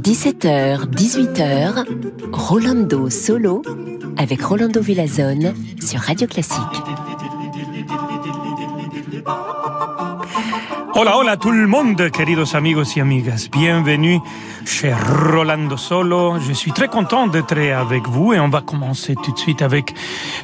17h, 18h, Rolando Solo avec Rolando Villazone sur Radio Classique. Hola, hola tout le monde, queridos amigos y amigas. Bienvenue chez Rolando Solo. Je suis très content d'être avec vous et on va commencer tout de suite avec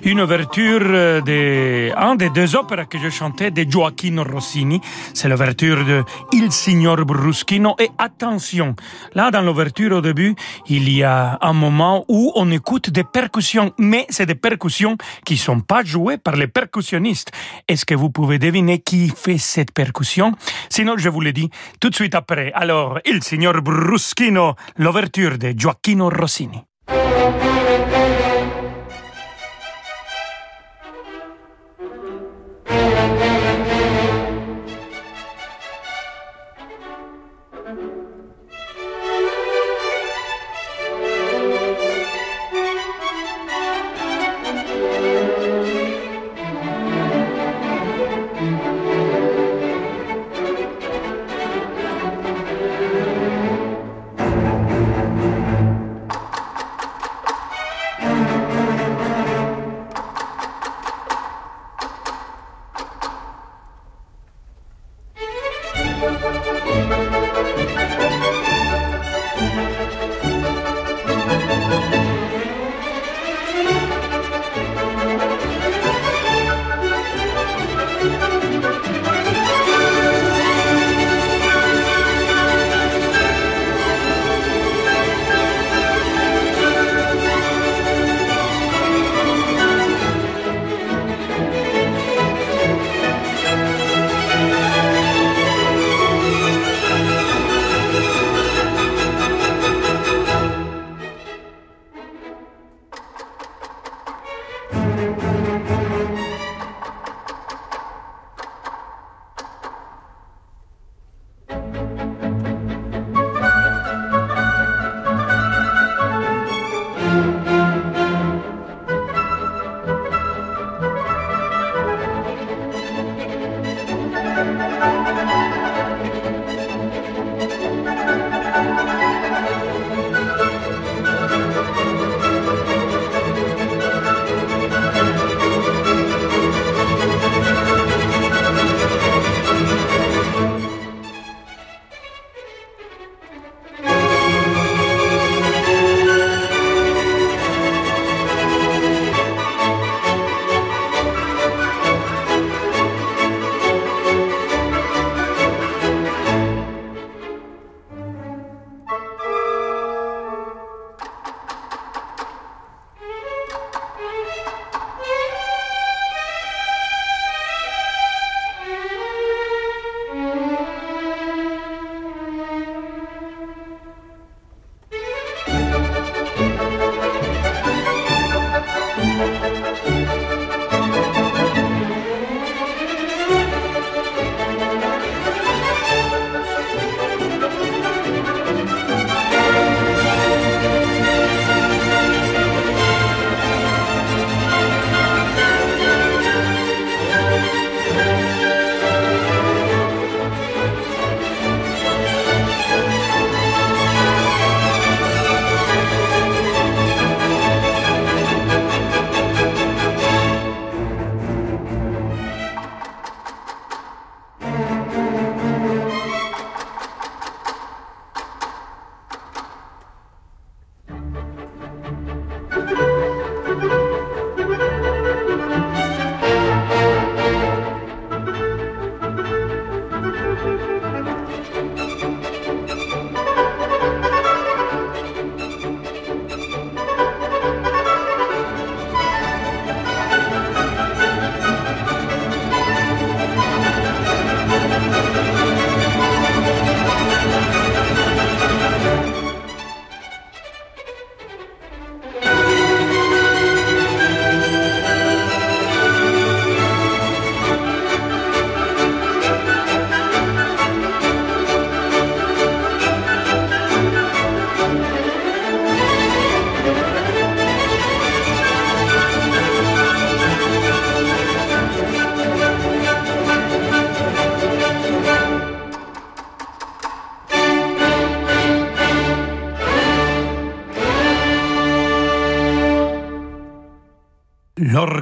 une ouverture de un des deux opéras que je chantais de Gioacchino Rossini. C'est l'ouverture de Il Signor Bruschino. Et attention, là dans l'ouverture au début, il y a un moment où on écoute des percussions, mais c'est des percussions qui sont pas jouées par les percussionnistes. Est-ce que vous pouvez deviner qui fait cette percussion? Sinon, je vous le dis tout de suite après. Alors, Il Signor Bruschino Moschino, l'ouverture de Gioacchino Rossini.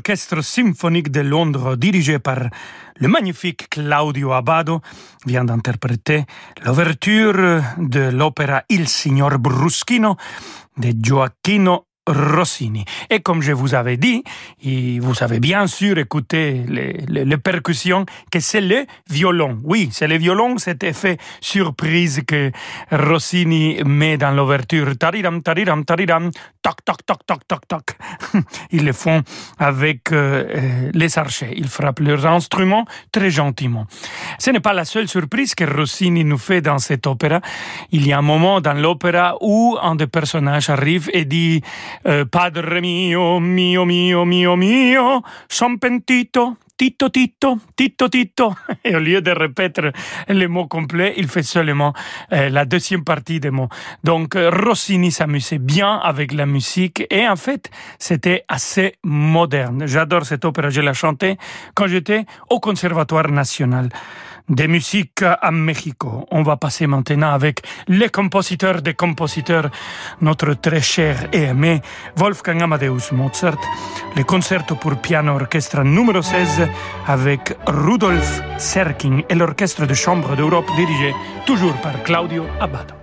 L'orchestre symphonique de Londres, dirigé par le magnifique Claudio Abbado, vient d'interpréter l'ouverture de l'opéra Il Signor Bruschino de Gioacchino Rossini. Et comme je vous avais dit, vous avez bien sûr écouté les, percussions, que c'est le violon. Oui, c'est le violon, cet effet surprise que Rossini met dans l'ouverture. Taridam, taridam, taridam, toc, toc, toc, toc, toc, toc. Ils le font avec euh, euh, les archers. Ils frappent leurs instruments très gentiment. Ce n'est pas la seule surprise que Rossini nous fait dans cet opéra. Il y a un moment dans l'opéra où un des personnages arrive et dit eh, padre mio, mio, mio, mio, mio, son pentito, Tito, Tito, Tito, Tito. Et au lieu de répéter les mots complets, il fait seulement euh, la deuxième partie des mots. Donc euh, Rossini s'amusait bien avec la musique et en fait, c'était assez moderne. J'adore cette opéra, je l'ai chantée quand j'étais au Conservatoire national de musique à Mexico. On va passer maintenant avec les compositeurs des compositeurs, notre très cher et aimé Wolfgang Amadeus Mozart, le concerto pour piano orchestre numéro 16 avec Rudolf Serkin et l'orchestre de chambre d'Europe dirigé toujours par Claudio Abbado.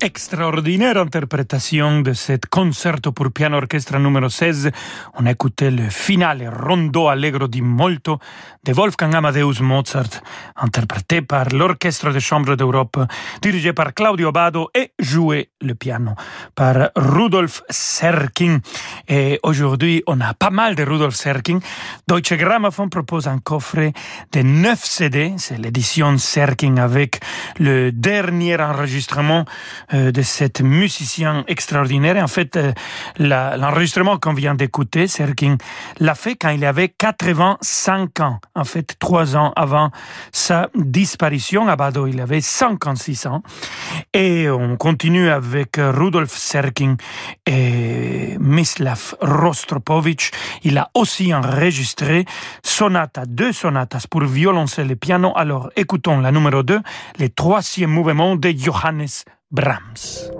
Extraordinaire interprétation de cette concerto pour piano orchestre numéro 16. On a écouté le finale rondo allegro di molto de Wolfgang Amadeus Mozart, interprété par l'Orchestre de chambre d'Europe, dirigé par Claudio Bado et joué le piano par Rudolf Serkin. Et aujourd'hui, on a pas mal de Rudolf Serkin. Deutsche Grammophon propose un coffret de 9 CD. C'est l'édition Serkin avec le dernier enregistrement de cet musicien extraordinaire. En fait, euh, l'enregistrement qu'on vient d'écouter, Serkin l'a fait quand il avait 85 ans. En fait, trois ans avant sa disparition. À Bado, il avait 56 ans. Et on continue avec Rudolf Serkin et Mislav Rostropovich. Il a aussi enregistré sonata, deux sonatas pour violoncelle et piano. Alors écoutons la numéro 2, le troisième mouvement de Johannes Brahms.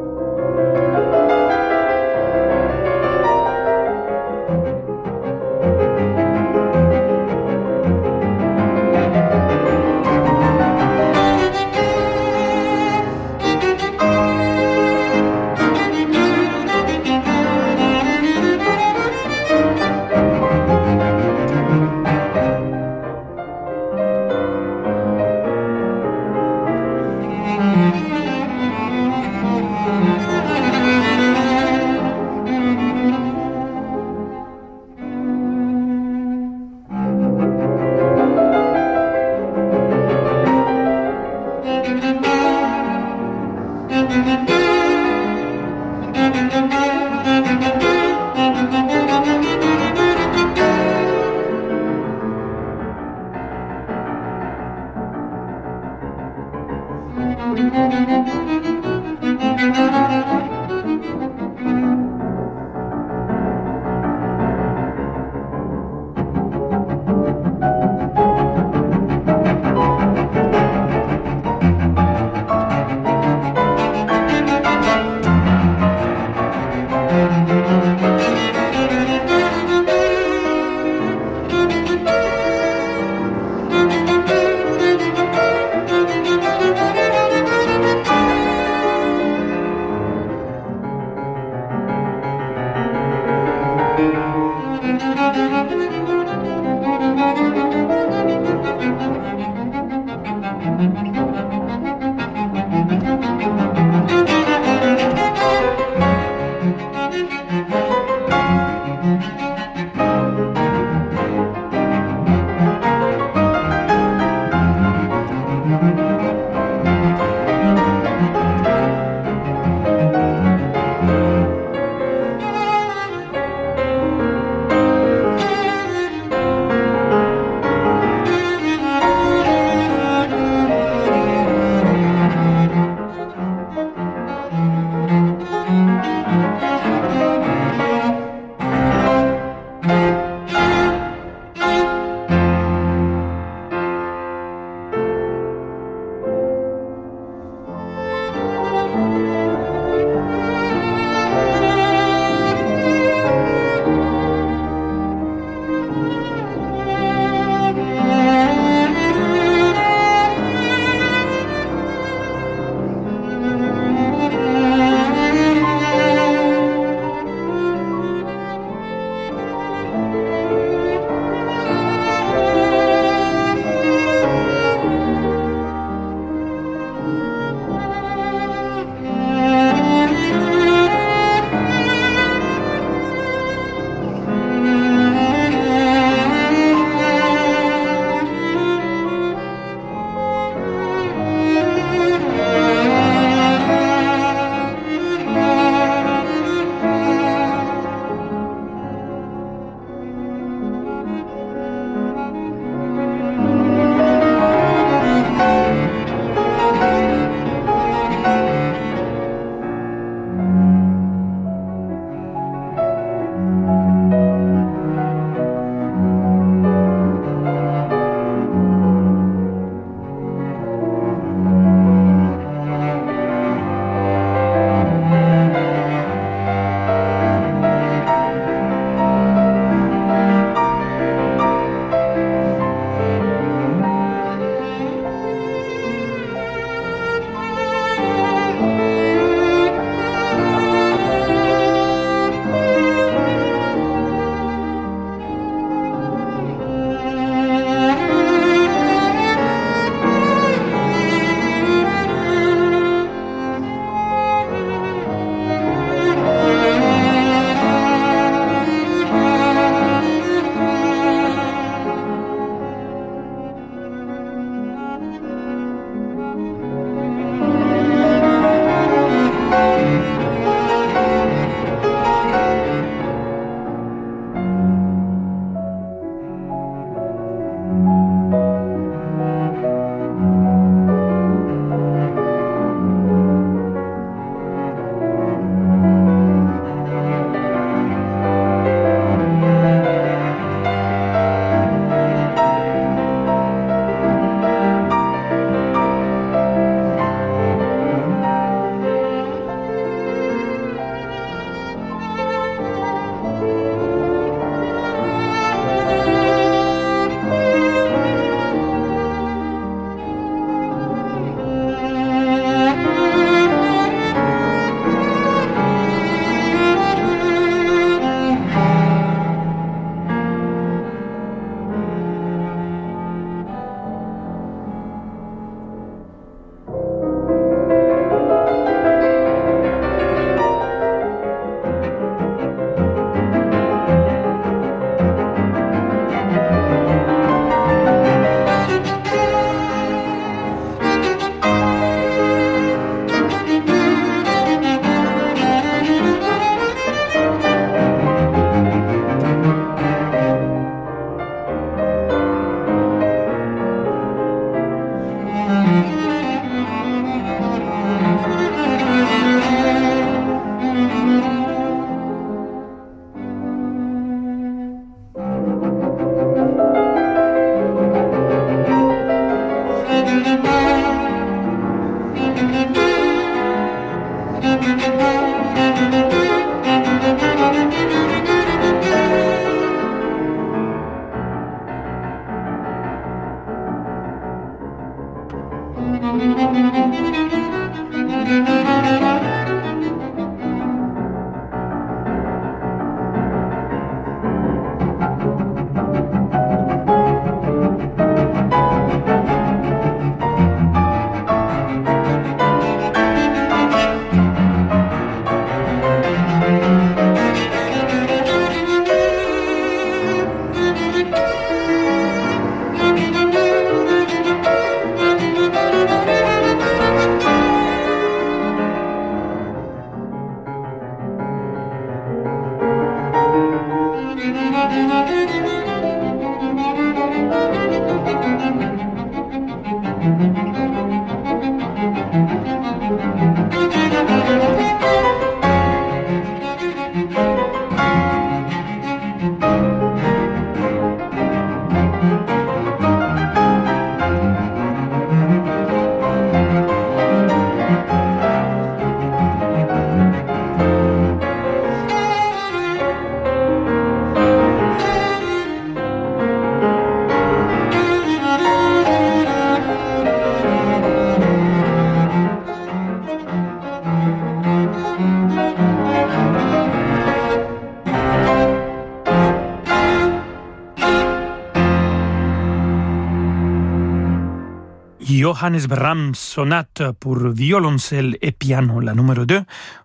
Johannes Brahms, sonate pour violoncelle et piano, la numéro 2.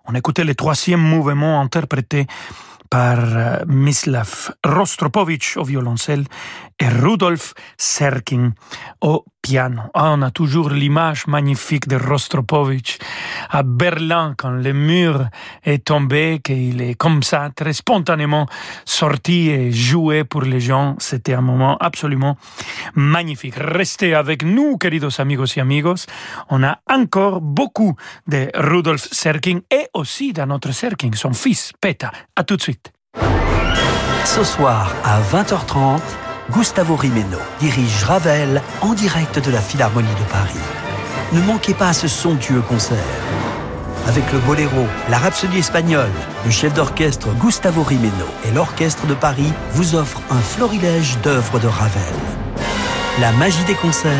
On écoutait le troisième mouvement interprété par euh, Mislav Rostropovich au violoncelle et Rudolf Serkin au piano. Ah, on a toujours l'image magnifique de Rostropovich à Berlin quand le mur est tombé, qu'il est comme ça, très spontanément sorti et joué pour les gens. C'était un moment absolument magnifique. Restez avec nous, queridos amigos y amigos. On a encore beaucoup de Rudolf Serkin et aussi d'un autre Serkin, son fils, Peta. À tout de suite. Ce soir à 20h30, Gustavo Rimeno dirige Ravel en direct de la Philharmonie de Paris. Ne manquez pas ce somptueux concert. Avec le boléro, la rhapsodie espagnole, le chef d'orchestre Gustavo Rimeno et l'orchestre de Paris vous offrent un florilège d'œuvres de Ravel. La magie des concerts,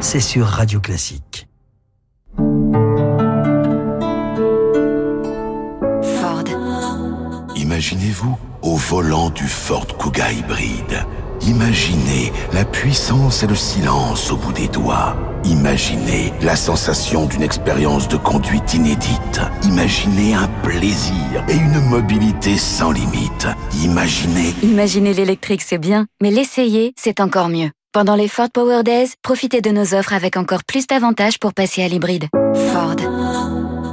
c'est sur Radio Classique. Ford. Imaginez-vous au volant du Ford Kuga hybride. Imaginez la puissance et le silence au bout des doigts. Imaginez la sensation d'une expérience de conduite inédite. Imaginez un plaisir et une mobilité sans limite. Imaginez... Imaginez l'électrique, c'est bien, mais l'essayer, c'est encore mieux. Pendant les Ford Power Days, profitez de nos offres avec encore plus d'avantages pour passer à l'hybride. Ford.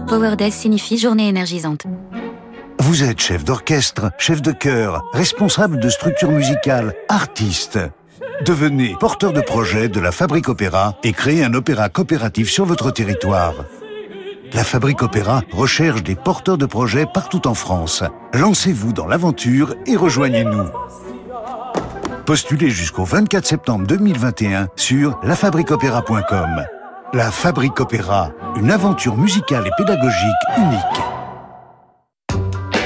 Power Days signifie journée énergisante. Vous êtes chef d'orchestre, chef de chœur, responsable de structure musicale, artiste. Devenez porteur de projet de la Fabrique Opéra et créez un opéra coopératif sur votre territoire. La Fabrique Opéra recherche des porteurs de projets partout en France. Lancez-vous dans l'aventure et rejoignez-nous. Postulez jusqu'au 24 septembre 2021 sur lafabriqueopéra.com. La Fabrique Opéra, une aventure musicale et pédagogique unique.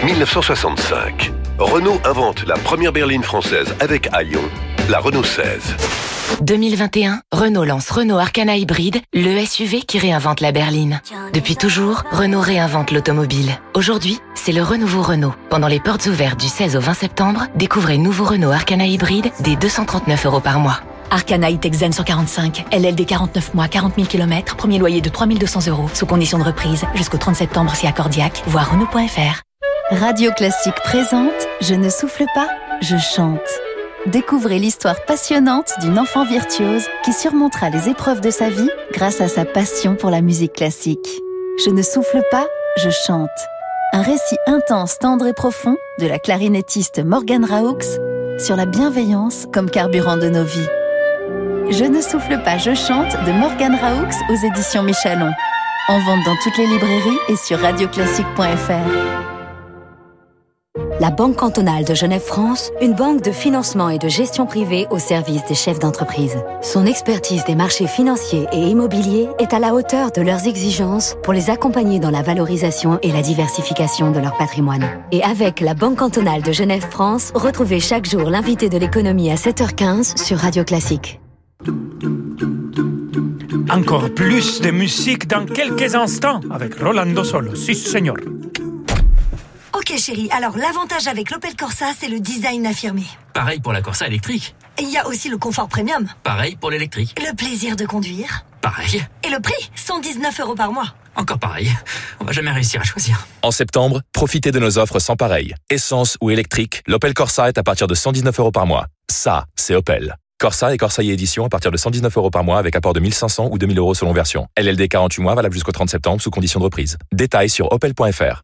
1965. Renault invente la première berline française avec Aion, la Renault 16. 2021, Renault lance Renault Arcana Hybride, le SUV qui réinvente la berline. Depuis toujours, Renault réinvente l'automobile. Aujourd'hui, c'est le renouveau Renault. Pendant les portes ouvertes du 16 au 20 septembre, découvrez nouveau Renault Arcana Hybride dès 239 euros par mois. Arcana E-Tech Zen 145, LLD 49 mois, 40 000 km, premier loyer de 3200 euros, sous condition de reprise, jusqu'au 30 septembre si accordiaque, voir Renault.fr. Radio Classique présente Je ne souffle pas, je chante. Découvrez l'histoire passionnante d'une enfant virtuose qui surmontera les épreuves de sa vie grâce à sa passion pour la musique classique. Je ne souffle pas, je chante. Un récit intense, tendre et profond de la clarinettiste Morgane Raoux sur la bienveillance comme carburant de nos vies. Je ne souffle pas, je chante de Morgane Raoux aux éditions Michalon. En vente dans toutes les librairies et sur radioclassique.fr. La Banque cantonale de Genève-France, une banque de financement et de gestion privée au service des chefs d'entreprise. Son expertise des marchés financiers et immobiliers est à la hauteur de leurs exigences pour les accompagner dans la valorisation et la diversification de leur patrimoine. Et avec la Banque cantonale de Genève-France, retrouvez chaque jour l'invité de l'économie à 7h15 sur Radio Classique. Encore plus de musique dans quelques instants avec Rolando Solo. Si, señor. Ok chérie, alors l'avantage avec l'Opel Corsa, c'est le design affirmé. Pareil pour la Corsa électrique. Il y a aussi le confort premium. Pareil pour l'électrique. Le plaisir de conduire. Pareil. Et le prix 119 euros par mois. Encore pareil. On va jamais réussir à choisir. En septembre, profitez de nos offres sans pareil. Essence ou électrique, l'Opel Corsa est à partir de 119 euros par mois. Ça, c'est Opel. Corsa et Corsa édition à partir de 119 euros par mois avec apport de 1500 ou 2000 euros selon version. LLD 48 mois valable jusqu'au 30 septembre sous condition de reprise. Détails sur opel.fr.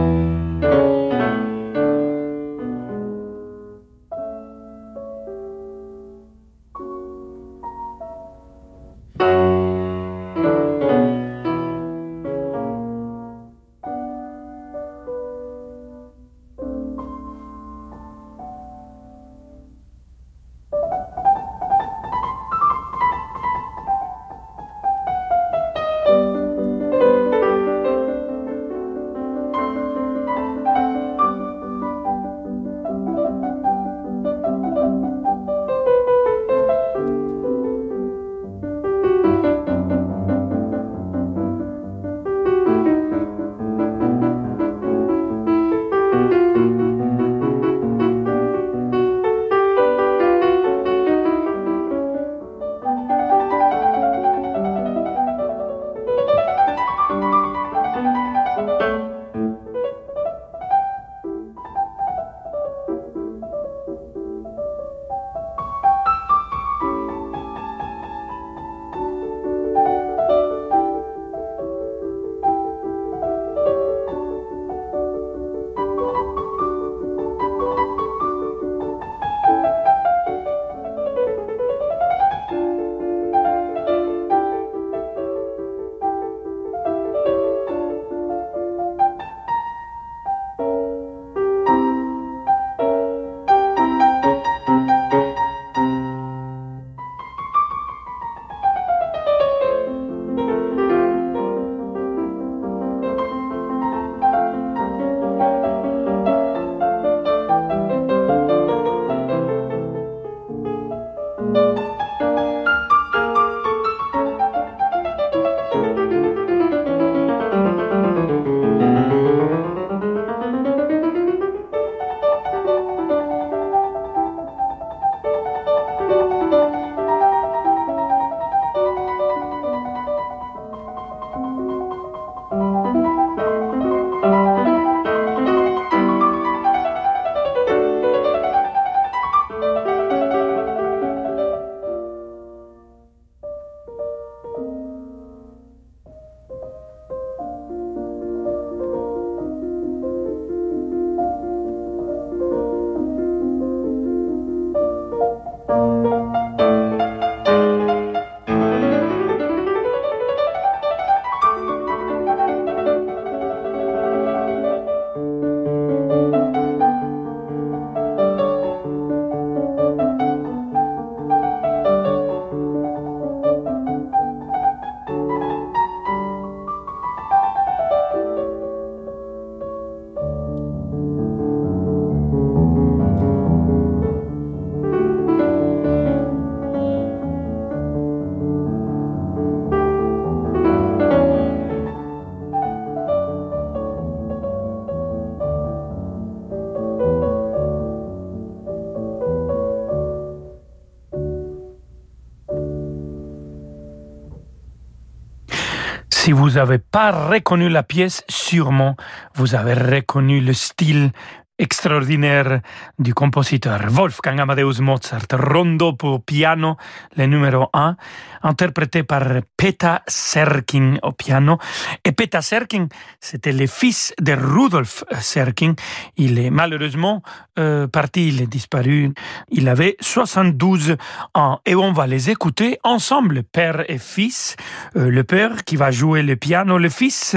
Vous n'avez pas reconnu la pièce, sûrement. Vous avez reconnu le style extraordinaire du compositeur Wolfgang Amadeus Mozart, Rondo pour piano, le numéro 1, interprété par Peta Serkin au piano. Et Peta Serkin, c'était le fils de Rudolf Serkin. Il est malheureusement euh, parti, il est disparu. Il avait 72 ans. Et on va les écouter ensemble, père et fils. Euh, le père qui va jouer le piano, le fils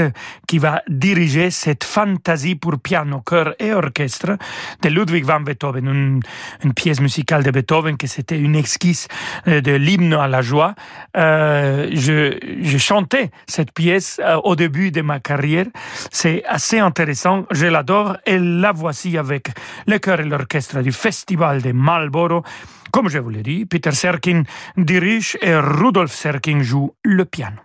qui va diriger cette fantaisie pour piano, chœur et orchestre de Ludwig van Beethoven, une, pièce musicale de Beethoven qui c'était une esquisse euh, de l'hymne à la joie. Euh, je, chantais cette pièce euh, au début de ma carrière. C'est assez intéressant, je l'adore et la voici avec le chœur et l'orchestre du Festival de Marlboro. Comme je vous l'ai dit, Peter Serkin dirige et Rudolf Serkin joue le piano.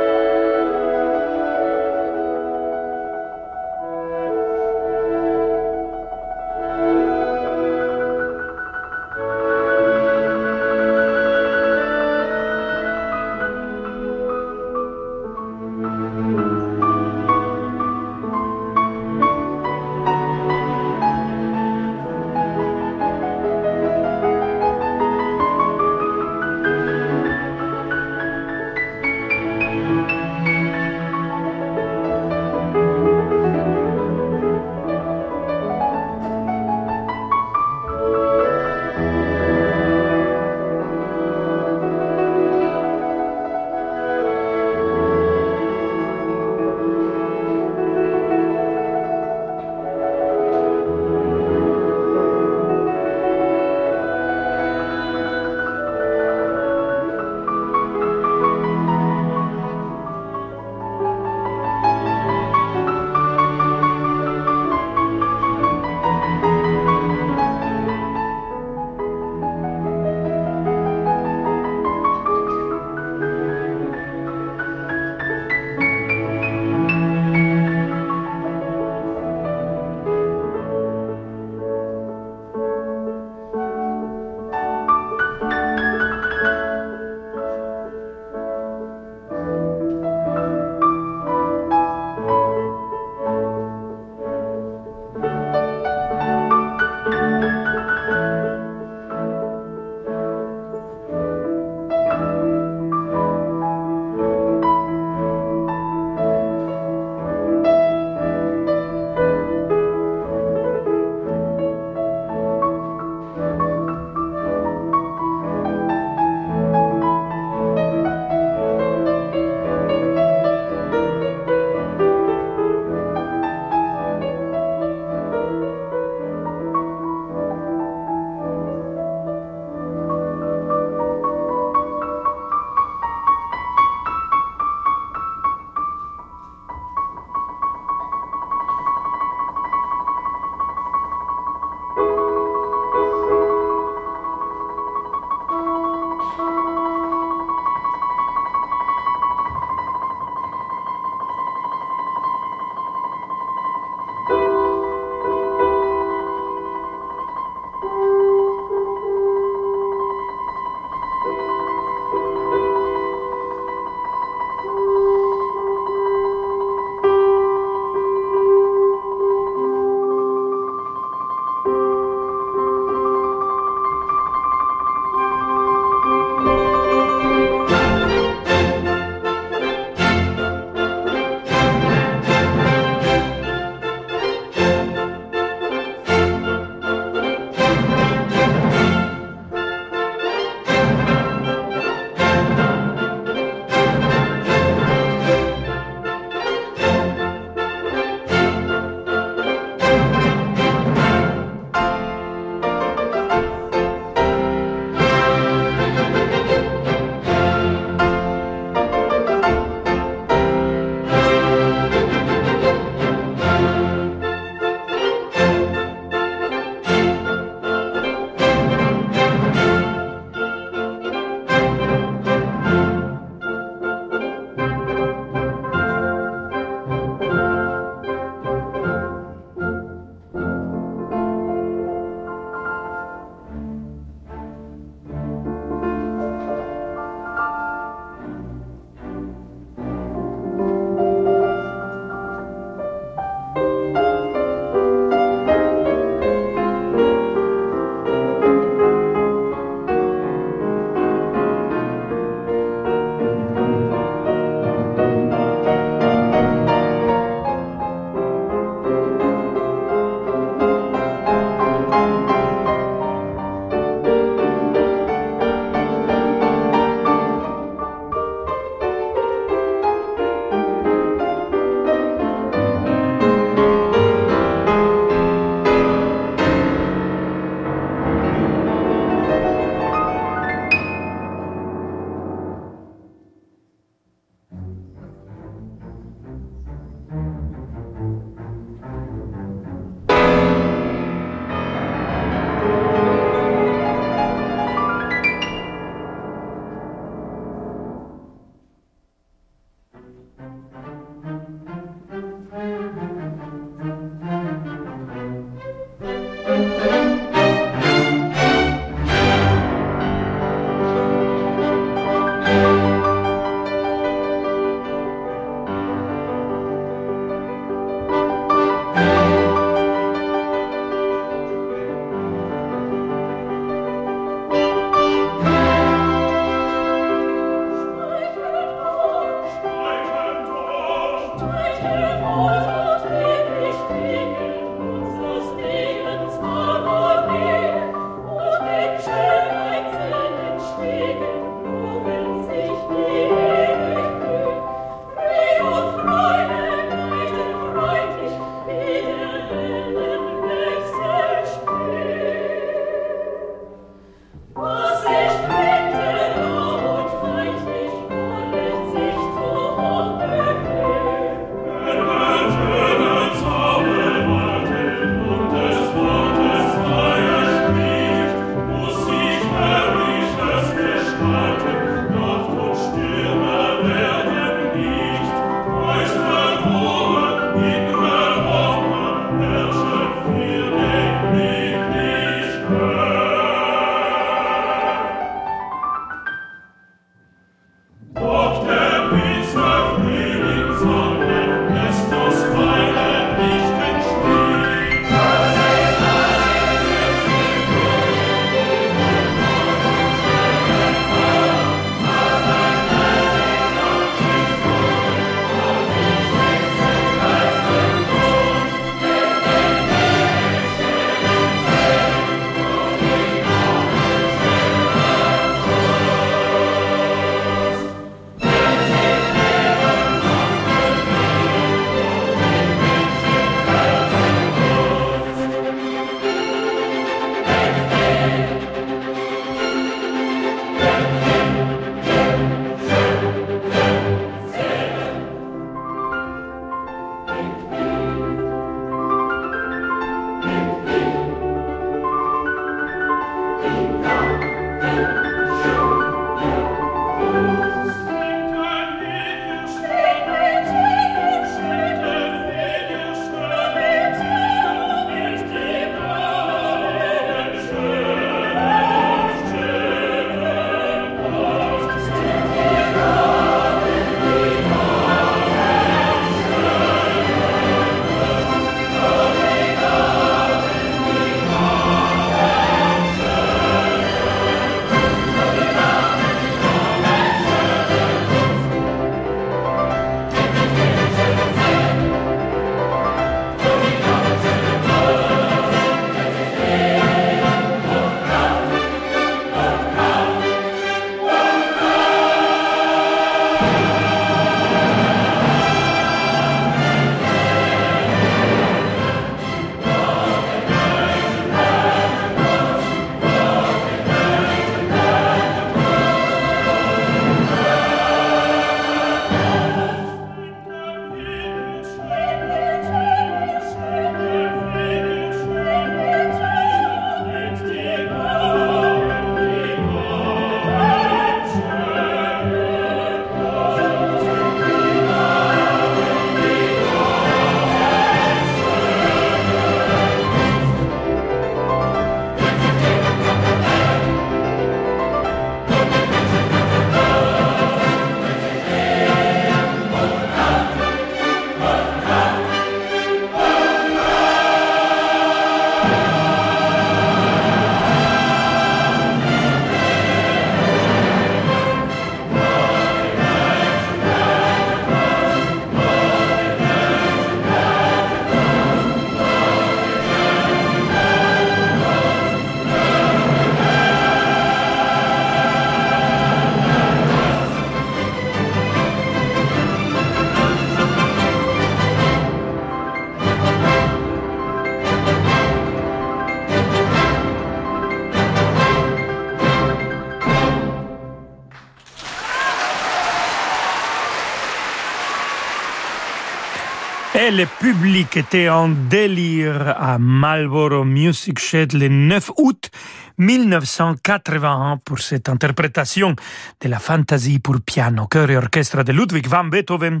Le public était en délire à Marlboro Music Shed le 9 août 1981 pour cette interprétation de la fantaisie pour piano, chœur et orchestre de Ludwig van Beethoven,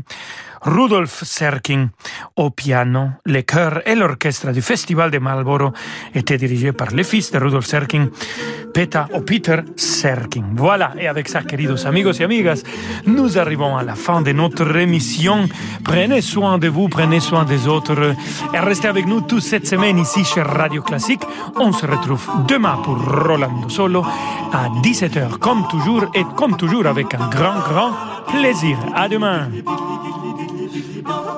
Rudolf Serkin au piano. Le chœur et l'orchestre du Festival de Marlboro étaient dirigés par le fils de Rudolf Serkin, Peter ou Peter Serkin. Voilà, et avec ça, queridos amigos et amigas, nous arrivons à la fin de notre émission. Prenez soin de vous, prenez soin des autres et restez avec nous toute cette semaine ici chez Radio Classique. On se retrouve demain pour Rolando Solo à 17h comme toujours et comme toujours avec un grand, grand plaisir. À demain.